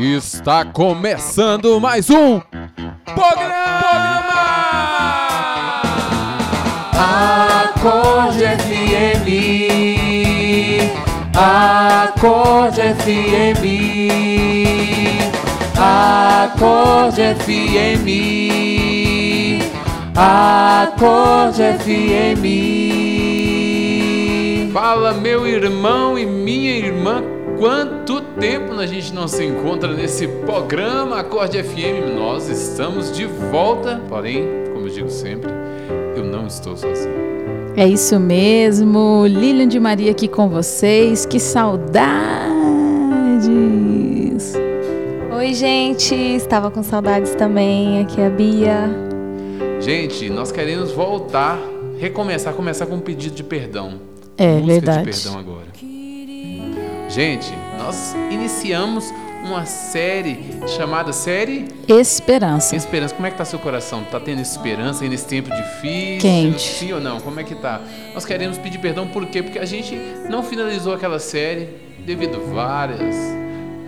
Está começando mais um programa! Acorde FM, Acorde FM, Acorde FM, Acorde FM. Fala, meu irmão e minha irmã, quanto tempo a gente não se encontra nesse programa Acorde FM? Nós estamos de volta, porém, como eu digo sempre, eu não estou sozinho. É isso mesmo, Lilian de Maria aqui com vocês, que saudades! Oi, gente, estava com saudades também, aqui é a Bia. Gente, nós queremos voltar, recomeçar, começar com um pedido de perdão. É Busca verdade. de perdão agora. Gente, nós iniciamos uma série chamada série Esperança. Esperança. Como é que tá seu coração? Tá tendo esperança nesse tempo difícil? Quente. Sim ou não? Como é que tá? Nós queremos pedir perdão por quê? Porque a gente não finalizou aquela série devido a várias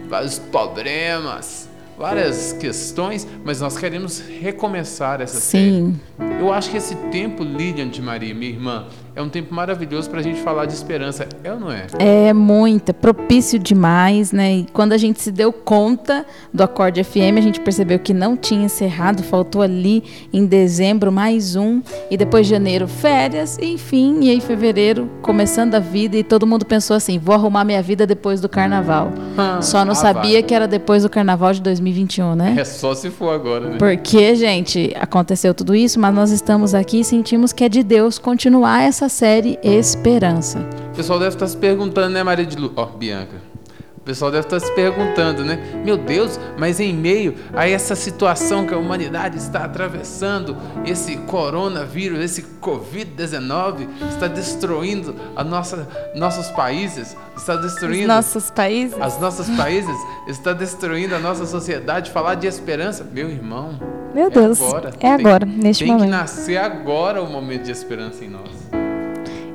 vários problemas, várias questões, mas nós queremos recomeçar essa série. Sim, Eu acho que esse tempo, Lilian de Maria, minha irmã, é um tempo maravilhoso para a gente falar de esperança. É ou não é? é muita, propício demais, né? E quando a gente se deu conta do Acorde FM, a gente percebeu que não tinha encerrado, faltou ali em dezembro mais um, e depois janeiro férias, e enfim, e aí fevereiro começando a vida, e todo mundo pensou assim: vou arrumar minha vida depois do carnaval. Só não Ah, sabia vai. que era depois do carnaval de 2021, né? É só se for agora, né? Porque, gente, aconteceu tudo isso, mas nós estamos aqui e sentimos que é de Deus continuar essa série Esperança. O pessoal deve estar se perguntando, né, Maria de Lu... Ó, Bianca. O pessoal deve estar se perguntando, né? Meu Deus, mas em meio a essa situação que a humanidade está atravessando, esse coronavírus, esse Covid-19 está destruindo a nossa, nossos países, está Os destruindo nossos países. as nossos países, está destruindo a nossa sociedade. Falar de esperança, meu irmão. Meu é Deus, agora. é Tem- agora, neste Tem que momento. nascer agora o momento de esperança em nós.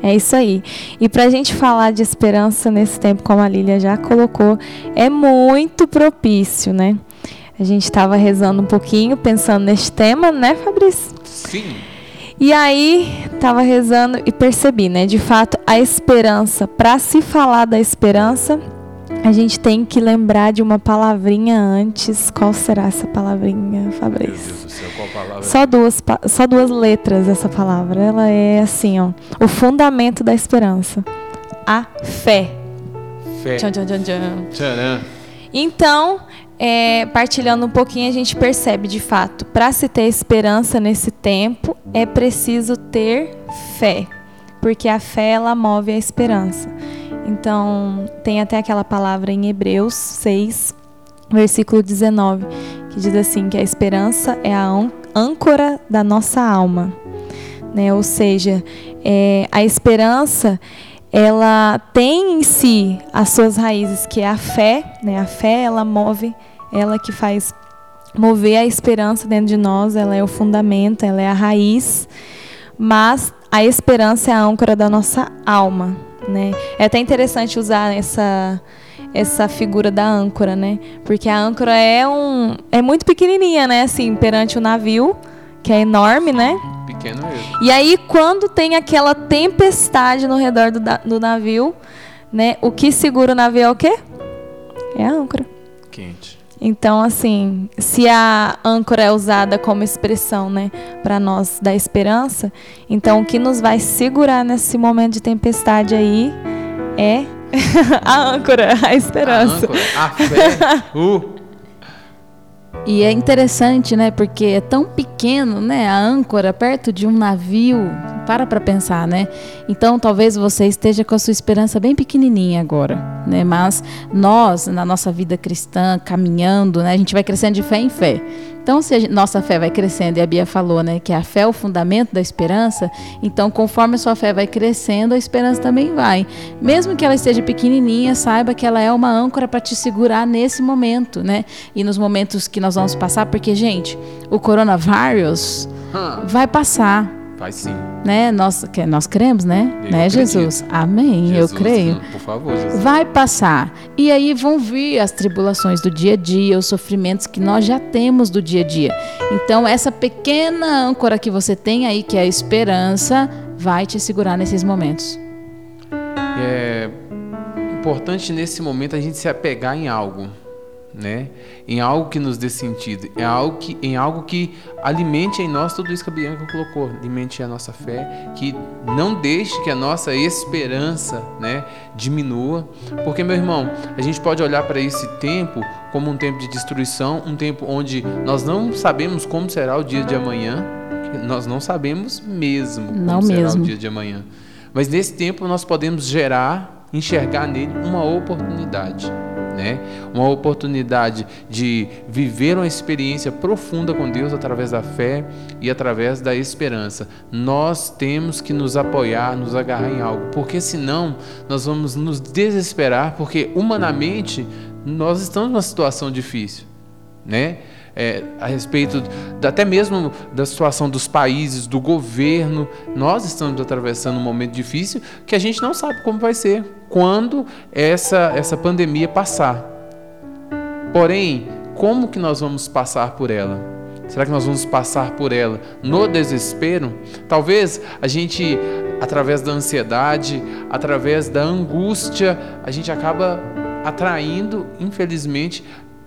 É isso aí. E pra gente falar de esperança nesse tempo, como a Lília já colocou, é muito propício, né? A gente estava rezando um pouquinho, pensando neste tema, né, Fabrício? Sim. E aí, estava rezando e percebi, né? De fato, a esperança, para se falar da esperança, a gente tem que lembrar de uma palavrinha antes. Qual será essa palavrinha, Meu Deus Fabrício? do céu, qual palavra? Só duas, só duas letras essa palavra. Ela é assim, ó. O fundamento da esperança. A fé. Fé. Tchan, tchan, tchan, tchan. Então, é, partilhando um pouquinho, a gente percebe de fato, para se ter esperança nesse tempo, é preciso ter fé, porque a fé ela move a esperança. Então, tem até aquela palavra em Hebreus 6, versículo 19, que diz assim que a esperança é a ân- âncora da nossa alma, né? Ou seja, é, a esperança ela tem em si as suas raízes, que é a fé, né? A fé, ela move, ela que faz mover a esperança dentro de nós, ela é o fundamento, ela é a raiz, mas a esperança é a âncora da nossa alma, né? É até interessante usar essa essa figura da âncora, né? Porque a âncora é um é muito pequenininha, né? Assim, perante o navio, que é enorme, né? Pequeno mesmo. E aí, quando tem aquela tempestade no redor do, do navio, né? O que segura o navio é o quê? É a âncora. Então, assim, se a âncora é usada como expressão, né, para nós da esperança, então o que nos vai segurar nesse momento de tempestade aí é a âncora, a esperança. A âncora, a fé. Uh. E é interessante, né? Porque é tão pequeno, né? A âncora perto de um navio. Para para pensar, né? Então, talvez você esteja com a sua esperança bem pequenininha agora, né? Mas nós, na nossa vida cristã, caminhando, né? A gente vai crescendo de fé em fé. Então, se gente- nossa fé vai crescendo, e a Bia falou, né, que a fé é o fundamento da esperança, então, conforme a sua fé vai crescendo, a esperança também vai. Mesmo que ela esteja pequenininha, saiba que ela é uma âncora para te segurar nesse momento, né? E nos momentos que nós vamos passar, porque, gente, o coronavírus vai passar. Vai sim. Né? Nós, que, nós cremos, né? Eu né, acredito. Jesus? Amém, Jesus, eu creio. Por favor, Jesus. Vai passar. E aí vão vir as tribulações do dia a dia, os sofrimentos que nós já temos do dia a dia. Então, essa pequena âncora que você tem aí, que é a esperança, vai te segurar nesses momentos. É importante nesse momento a gente se apegar em algo, né? Em algo que nos dê sentido, em algo que, em algo que alimente em nós tudo isso que a Bianca colocou, alimente a nossa fé, que não deixe que a nossa esperança, né, diminua, porque meu irmão, a gente pode olhar para esse tempo como um tempo de destruição, um tempo onde nós não sabemos como será o dia de amanhã, nós não sabemos mesmo como Não será mesmo. o dia de amanhã. Mas nesse tempo nós podemos gerar, enxergar nele uma oportunidade, né? Uma oportunidade de viver uma experiência profunda com Deus através da fé e através da esperança. Nós temos que nos apoiar, nos agarrar em algo, porque senão nós vamos nos desesperar, porque humanamente nós estamos numa situação difícil, né? É, a respeito até mesmo da situação dos países, do governo, nós estamos atravessando um momento difícil que a gente não sabe como vai ser quando essa, essa pandemia passar. Porém, como que nós vamos passar por ela? Será que nós vamos passar por ela no desespero? Talvez a gente, através da ansiedade, através da angústia, a gente acaba atraindo, infelizmente,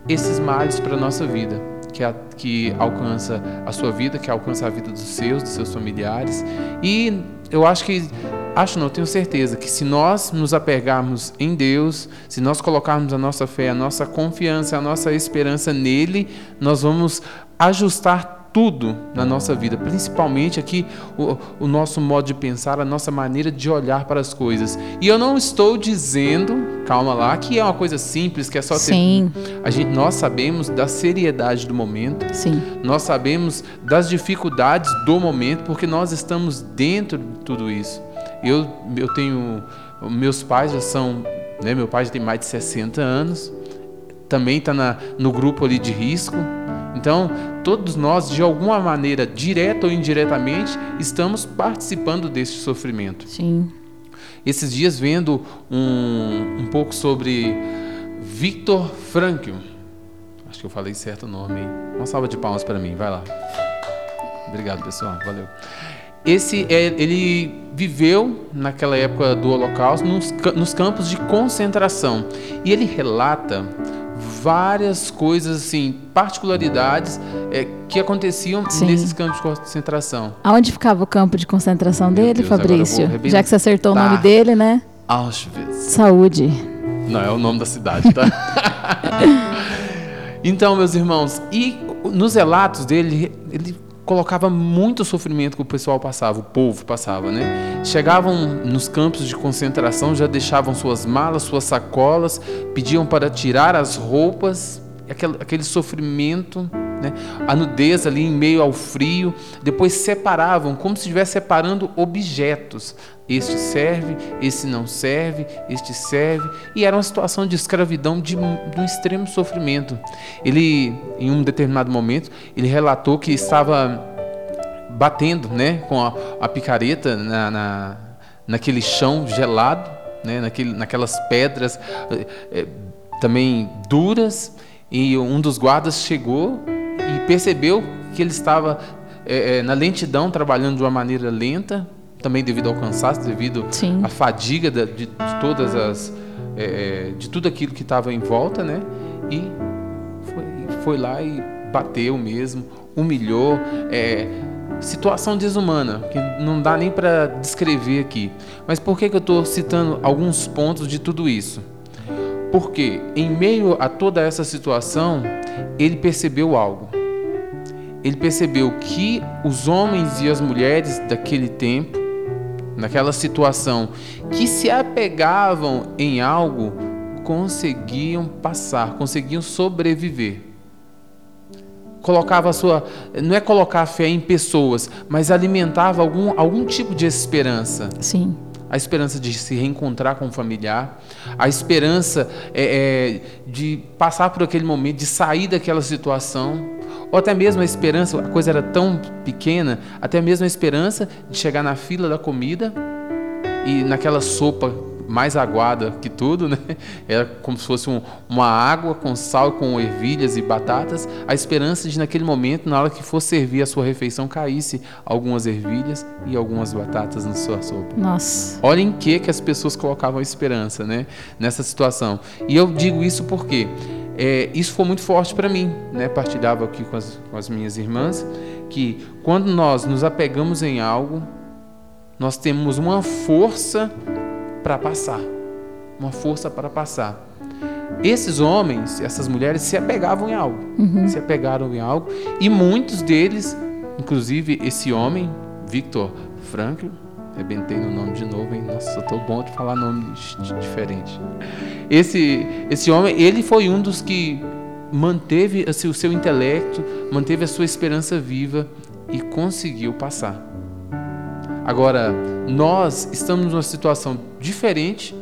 esses males para a nossa vida, que, a- que alcança a sua vida, que alcança a vida dos seus, dos seus familiares. E eu acho que, acho não, tenho certeza que se nós nos apegarmos em Deus, se nós colocarmos a nossa fé, a nossa confiança, a nossa esperança nele, nós vamos ajustar tudo na nossa vida, principalmente aqui o, o nosso modo de pensar, a nossa maneira de olhar para as coisas. E eu não estou dizendo, calma lá, que é uma coisa simples, que é só ter Sim, a gente, nós sabemos da seriedade do momento, sim. nós sabemos das dificuldades do momento, porque nós estamos dentro de tudo isso. Eu, eu tenho. Meus pais já são. Né, meu pai já tem mais de 60 anos, também está no grupo ali de risco. Então, todos nós, de alguma maneira, direta ou indiretamente, estamos participando deste sofrimento Sim. Esses dias vendo um, um pouco sobre Viktor Frankl. Acho que eu falei certo o nome. Uma salva de palmas para mim, vai lá. Obrigado, pessoal. Valeu. Esse é, ele viveu naquela época do Holocausto nos, nos campos de concentração e ele relata várias coisas assim, particularidades é, que aconteciam Sim. nesses campos de concentração. Aonde ficava o campo de concentração Meu dele, Deus, Fabrício? Já que você acertou o nome dele, né? Auschwitz. Saúde. Não, é o nome da cidade, tá? então, meus irmãos, e nos relatos dele, ele colocava muito sofrimento que o pessoal passava, o povo passava, né? Chegavam nos campos de concentração, já deixavam suas malas, suas sacolas, pediam para tirar as roupas, aquele, aquele sofrimento, né? A nudez ali em meio ao frio, depois separavam, como se estivesse separando objetos. Este serve, esse não serve, este serve. E era uma situação de escravidão, de, de um extremo sofrimento. Ele, em um determinado momento, ele relatou que estava batendo né, com a, a picareta na, na, naquele chão gelado, né, naquele, naquelas pedras eh, também duras. E um dos guardas chegou e percebeu que ele estava eh, na lentidão, trabalhando de uma maneira lenta, também devido ao cansaço, devido Sim. à fadiga de, de todas as eh, de tudo aquilo que estava em volta, né? E foi, foi lá e bateu mesmo, humilhou, é, situação desumana que não dá nem para descrever aqui. Mas por que, que eu estou citando alguns pontos de tudo isso? Porque em meio a toda essa situação, ele percebeu algo. Ele percebeu que os homens e as mulheres daquele tempo, naquela situação, que se apegavam em algo, conseguiam passar, conseguiam sobreviver. Colocava a sua. Não é colocar a fé em pessoas, mas alimentava algum, algum tipo de esperança Sim. a esperança de se reencontrar com o familiar, a esperança é, é, de passar por aquele momento, de sair daquela situação, Ou até mesmo a esperança, a coisa era tão pequena, até mesmo a esperança de chegar na fila da comida e naquela sopa mais aguada que tudo, né? Era como se fosse um, uma água com sal, com ervilhas e batatas. A esperança de naquele momento, na hora que for servir a sua refeição, caísse algumas ervilhas e algumas batatas na sua sopa. Nossa. Olha em que que as pessoas colocavam esperança, né? Nessa situação. E eu digo isso porque é, isso foi muito forte para mim, né? Partilhava aqui com as, com as minhas irmãs que quando nós nos apegamos em algo, nós temos uma força para passar. Uma força para passar. Esses homens, essas mulheres se apegavam em algo. Uhum. Se apegaram em algo. E muitos deles, inclusive esse homem, Victor Frankl, rebentei no nome de novo, hein? Nossa, eu tô bom de falar nome diferente. Esse, esse homem, ele foi um dos que manteve assim, o seu intelecto, manteve a sua esperança viva e conseguiu passar. Agora, nós estamos numa situação diferente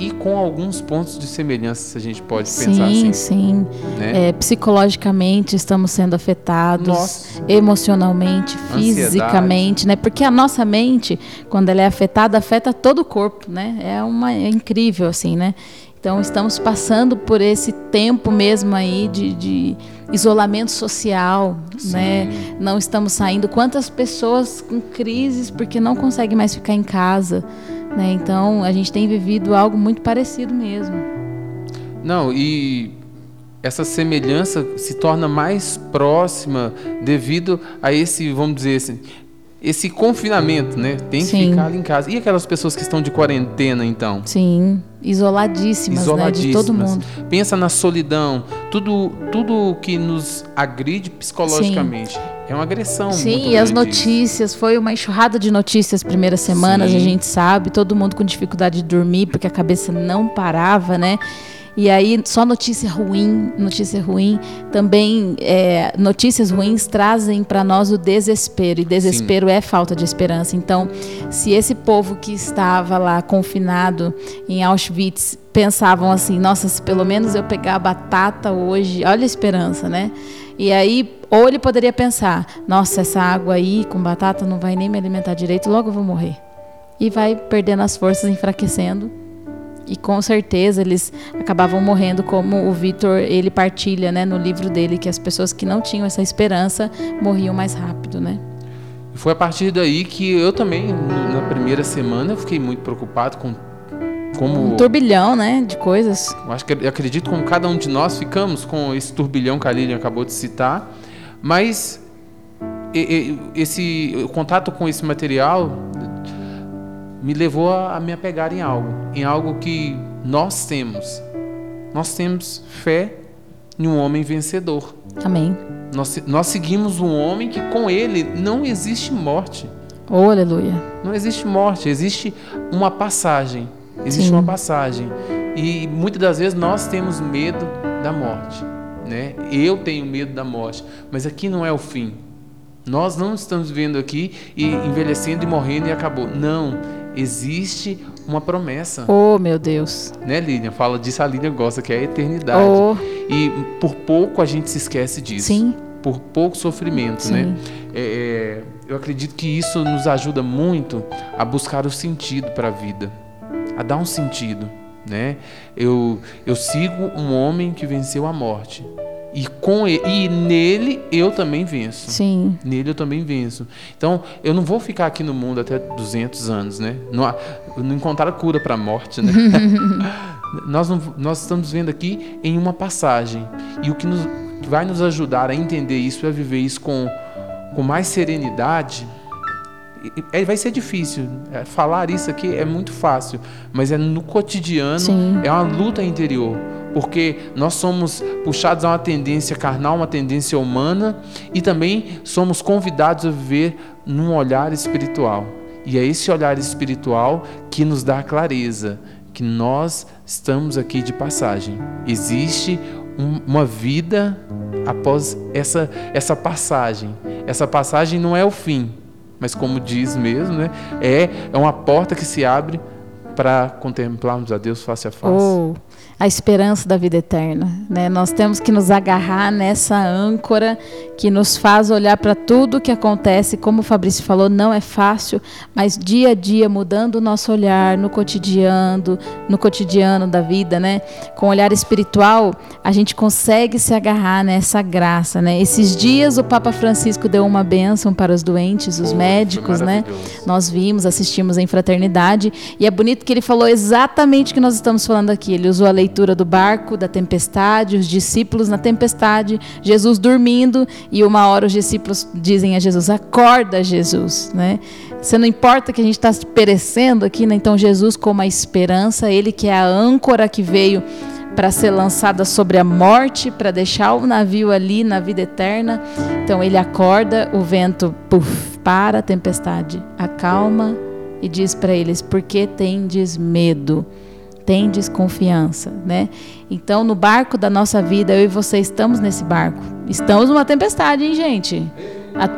e com alguns pontos de semelhança, se a gente pode sim, pensar assim. Sim, né? é, psicologicamente estamos sendo afetados, Nossa. emocionalmente, fisicamente, né? Porque a nossa mente, quando ela é afetada, afeta todo o corpo, né? É uma é incrível assim, né? Então estamos passando por esse tempo mesmo aí de, de isolamento social, Sim. né? Não estamos saindo. Quantas pessoas com crises porque não conseguem mais ficar em casa, né? Então a gente tem vivido algo muito parecido mesmo. Não, e essa semelhança se torna mais próxima devido a esse, vamos dizer assim, esse confinamento, né? Tem que Sim. ficar ali em casa. E aquelas pessoas que estão de quarentena, então? Sim, isoladíssimas, né, de todo Isoladíssimas. mundo. Pensa na solidão, tudo, tudo que nos agride psicologicamente. É uma agressão. Sim, e as notícias, foi uma enxurrada de notícias primeiras semanas, Sim. a gente sabe, todo mundo com dificuldade de dormir porque a cabeça não parava, né? E aí, só notícia ruim, notícia ruim. Também, é, notícias ruins trazem para nós o desespero. E desespero é falta de esperança. Então, se esse povo que estava lá confinado em Auschwitz pensavam assim: nossa, se pelo menos eu pegar a batata hoje, olha a esperança, né? E aí, ou ele poderia pensar: nossa, essa água aí com batata não vai nem me alimentar direito, logo eu vou morrer. E vai perdendo as forças, enfraquecendo. E com certeza eles acabavam morrendo, como o Vitor ele partilha, né, no livro dele, que as pessoas que não tinham essa esperança morriam mais rápido, né? Foi a partir daí que eu também, na primeira semana, fiquei muito preocupado com como. Um turbilhão, né, de coisas. Eu acho que eu acredito como cada um de nós ficamos com esse turbilhão que a Lilian acabou de citar, mas esse o contato com esse material me levou a, a me apegar em algo, em algo que nós temos. Nós temos fé em um homem vencedor. Amém. Nós, nós seguimos um homem que com ele não existe morte. Oh, aleluia. Não existe morte, existe uma passagem. Existe Sim. uma passagem. E muitas das vezes nós temos medo da morte. Né? Eu tenho medo da morte. Mas aqui não é o fim. Nós não estamos vivendo aqui e envelhecendo e morrendo e acabou. Não. Existe uma promessa. Oh, meu Deus. Né, Lilian? Fala disso, a Lilian gosta, que é a eternidade. Oh, E por pouco a gente se esquece disso. sim. Por pouco sofrimento, Sim. né? É, é, eu acredito que isso nos ajuda muito a buscar o sentido para a vida, a dar um sentido, né? Eu, eu sigo um homem que venceu a morte e com ele, e nele eu também venço. Sim. Nele eu também venço. Então, eu não vou ficar aqui no mundo até 200 anos, né? Não, não encontraram cura para a morte, né? nós, não- nós estamos vendo aqui em uma passagem. E o que, nos, vai nos ajudar a entender isso, a viver isso com, com mais serenidade, e- e- vai ser difícil. É, Falar isso aqui é muito fácil, mas é no cotidiano, Sim. é uma luta interior. Porque nós somos puxados a uma tendência carnal, uma tendência humana, e também somos convidados a viver num olhar espiritual. E é esse olhar espiritual que nos dá clareza que nós estamos aqui de passagem. Existe um- uma vida após essa, essa passagem. Essa passagem não é o fim, mas como diz mesmo, né? é, é uma porta que se abre para contemplarmos a Deus face a face. Oh, a esperança da vida eterna. Né? Nós temos que nos agarrar nessa âncora que nos faz olhar para tudo que acontece, como o Fabrício falou, não é fácil, mas dia a dia mudando o nosso olhar no cotidiano, no cotidiano da vida, né? Com o olhar espiritual, a gente consegue se agarrar nessa graça, né? Esses dias o Papa Francisco deu uma bênção para os doentes, os médicos, né? Nós vimos, assistimos em fraternidade e é bonito que ele falou exatamente o que nós estamos falando aqui. Ele usou a leitura do barco, da tempestade, os discípulos na tempestade, Jesus dormindo e uma hora os discípulos dizem a Jesus: Acorda, Jesus. Né? Você não importa que a gente está perecendo aqui, né? então Jesus, como a esperança, ele que é a âncora que veio para ser lançada sobre a morte, para deixar o navio ali na vida eterna. Então ele acorda, o vento puff, para a tempestade, acalma e diz para eles: Por que tendes medo? Tem desconfiança, né? Então, no barco da nossa vida, eu e você estamos nesse barco. Estamos numa tempestade, hein, gente?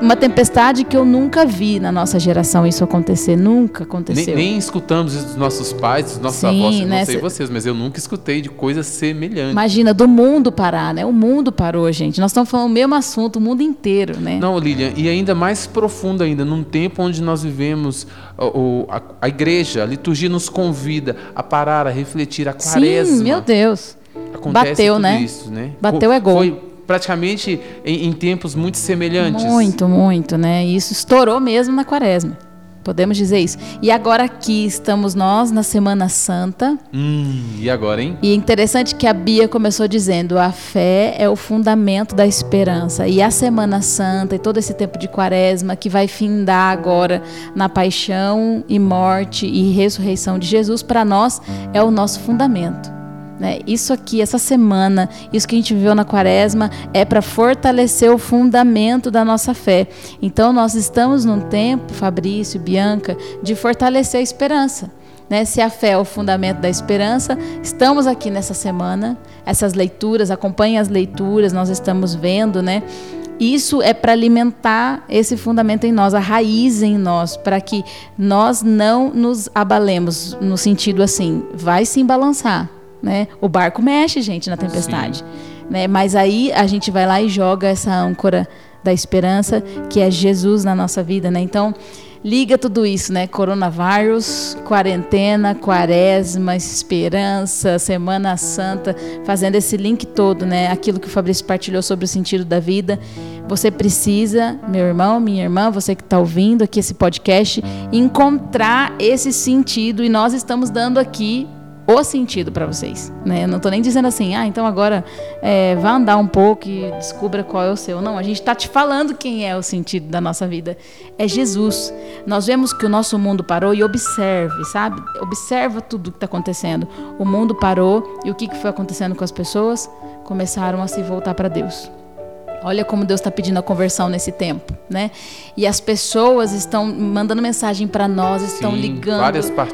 Uma tempestade que eu nunca vi na nossa geração isso acontecer, nunca aconteceu. Nem, nem escutamos dos nossos pais, dos nossos Sim, avós, né? não sei vocês, mas eu nunca escutei de coisas semelhantes. Imagina, do mundo parar, né? O mundo parou, gente. Nós estamos falando o mesmo assunto, o mundo inteiro, né? Não, Lilian, e ainda mais profundo ainda, num tempo onde nós vivemos, a, a, a igreja, a liturgia nos convida a parar, a refletir, a quaresma. Sim, meu Deus. Acontece Bateu, né? Isso, né? Bateu é gol. Foi praticamente em, em, tempos muito semelhantes. Muito, muito, né? E isso estourou mesmo na quaresma. Podemos dizer isso. E agora aqui estamos nós na Semana Santa. Hum, e agora, hein? E é interessante que a Bia começou dizendo: a fé é o fundamento da esperança. E a Semana Santa e todo esse tempo de quaresma que vai findar agora na paixão e morte e ressurreição de Jesus, para nós é o nosso fundamento. Né? Isso aqui, essa semana, isso que a gente viveu na quaresma, é para fortalecer o fundamento da nossa fé. Então, nós estamos num tempo, Fabrício, Bianca, de fortalecer a esperança. Né? Se a fé é o fundamento da esperança, estamos aqui nessa semana, essas leituras, acompanhem as leituras, nós estamos vendo, né? Isso é para alimentar esse fundamento em nós, a raiz em nós, para que nós não nos abalemos no sentido assim, vai se balançar, né? O barco mexe, gente, na tempestade. Né? Mas aí a gente vai lá e joga essa âncora da esperança, que é Jesus na nossa vida, né? Então, liga tudo isso, né? Coronavírus, quarentena, quaresma, esperança, Semana Santa, fazendo esse link todo, né? Aquilo que o Fabrício partilhou sobre o sentido da vida. Você precisa, meu irmão, minha irmã, você que está ouvindo aqui esse podcast, encontrar esse sentido e nós estamos dando aqui o sentido para vocês. Né? Eu não estou nem dizendo assim, ah, então agora é, vá andar um pouco e descubra qual é o seu. Não, a gente está te falando quem é o sentido da nossa vida. É Jesus. Nós vemos que o nosso mundo parou e observe, sabe? Observa tudo o que está acontecendo. O mundo parou e o que, que foi acontecendo com as pessoas? Começaram a se voltar para Deus. Olha como Deus está pedindo a conversão nesse tempo, né? E as pessoas estão mandando mensagem para nós, estão Sim, ligando,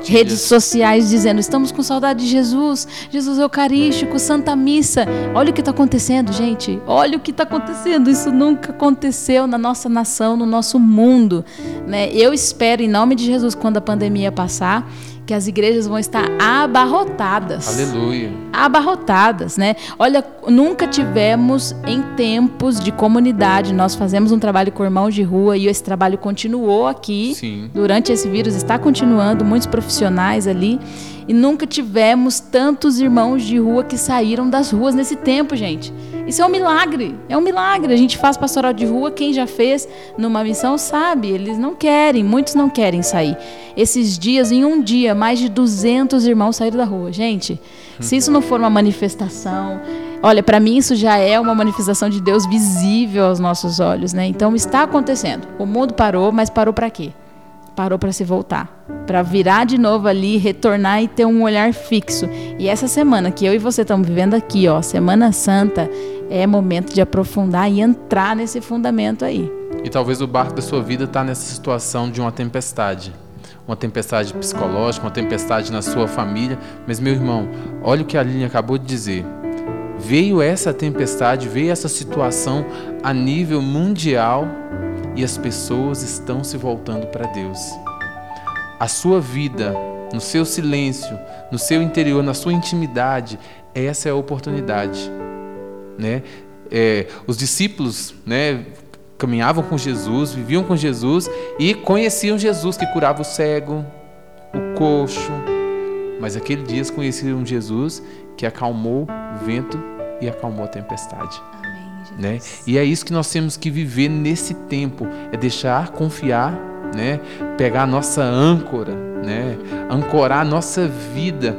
redes sociais dizendo: estamos com saudade de Jesus, Jesus Eucarístico, Santa Missa. Olha o que está acontecendo, gente. Olha o que está acontecendo. Isso nunca aconteceu na nossa nação, no nosso mundo, né? Eu espero em nome de Jesus quando a pandemia passar que as igrejas vão estar abarrotadas. Aleluia. Abarrotadas, né? Olha, nunca tivemos em tempos de comunidade, nós fazemos um trabalho com irmãos de rua e esse trabalho continuou aqui. Sim. Durante esse vírus está continuando, muitos profissionais ali. E nunca tivemos tantos irmãos de rua que saíram das ruas nesse tempo, gente. Isso é um milagre, é um milagre. A gente faz pastoral de rua, quem já fez numa missão sabe, eles não querem, muitos não querem sair. Esses dias, em um dia, mais de 200 irmãos saíram da rua. Gente, se isso não for uma manifestação, olha, para mim isso já é uma manifestação de Deus visível aos nossos olhos, né? Então está acontecendo. O mundo parou, mas parou para quê? Parou para se voltar, para virar de novo ali, retornar e ter um olhar fixo. E essa semana que eu e você estamos vivendo aqui, ó, Semana Santa, é momento de aprofundar e entrar nesse fundamento aí. E talvez o barco da sua vida está nessa situação de uma tempestade. Uma tempestade psicológica, uma tempestade na sua família. Mas, meu irmão, olha o que a Aline acabou de dizer. Veio essa tempestade, veio essa situação a nível mundial e as pessoas estão se voltando para Deus. A sua vida, no seu silêncio, no seu interior, na sua intimidade, essa é a oportunidade, né? É, os discípulos, né, caminhavam com Jesus, viviam com Jesus e conheciam Jesus que curava o cego, o coxo. Mas aquele dia conheciam Jesus que acalmou o vento e acalmou a tempestade. Amém, Né? E é isso que nós temos que viver nesse tempo, é deixar confiar, né? Pegar a nossa âncora, né? Ancorar a nossa vida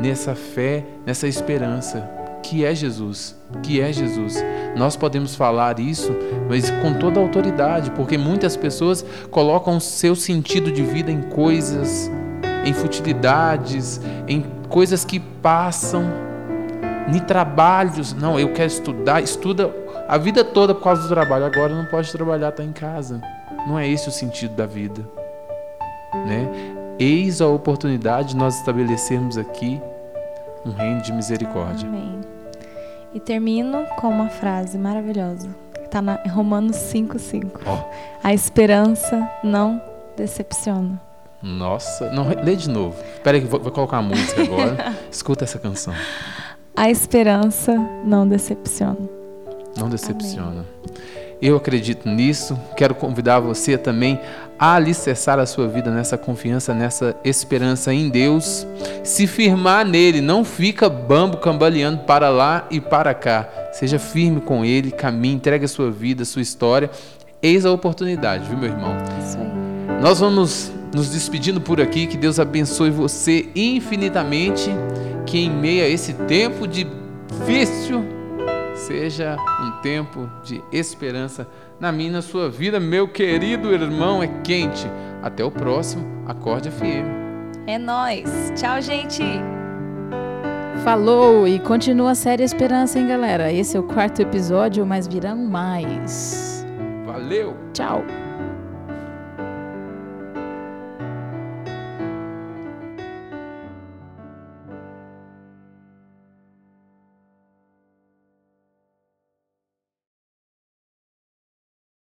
nessa fé, nessa esperança que é Jesus, que é Jesus. Nós podemos falar isso, mas com toda autoridade, porque muitas pessoas colocam o seu sentido de vida em coisas, em futilidades, em coisas que passam, em trabalhos. Não, eu quero estudar, estuda a vida toda por causa do trabalho. Agora não pode trabalhar, está em casa. Não é esse o sentido da vida, né? Eis a oportunidade de nós estabelecermos aqui um reino de misericórdia. Amém. E termino com uma frase maravilhosa. Está na Romanos 5,5. Ó. A esperança não decepciona. Nossa, não, lê de novo. Espera aí, vou, vou colocar a música agora. Escuta essa canção. A esperança não decepciona. Não decepciona. Eu acredito nisso. Quero convidar você também a alicerçar a sua vida nessa confiança, nessa esperança em Deus. Se firmar nele, não fica bambo cambaleando para lá e para cá. Seja firme com ele, caminhe, entregue a sua vida, a sua história. Eis a oportunidade, viu, meu irmão? Isso aí. Nós vamos nos despedindo por aqui. Que Deus abençoe você infinitamente. Que em meio a esse tempo difícil seja um tempo de esperança na minha e na sua vida, meu querido irmão. É quente. Até o próximo Acorde FM. É nós. Tchau, gente. Falou e continua a série Esperança, hein, galera? Esse é o quarto episódio, mas virão mais. Valeu! Tchau.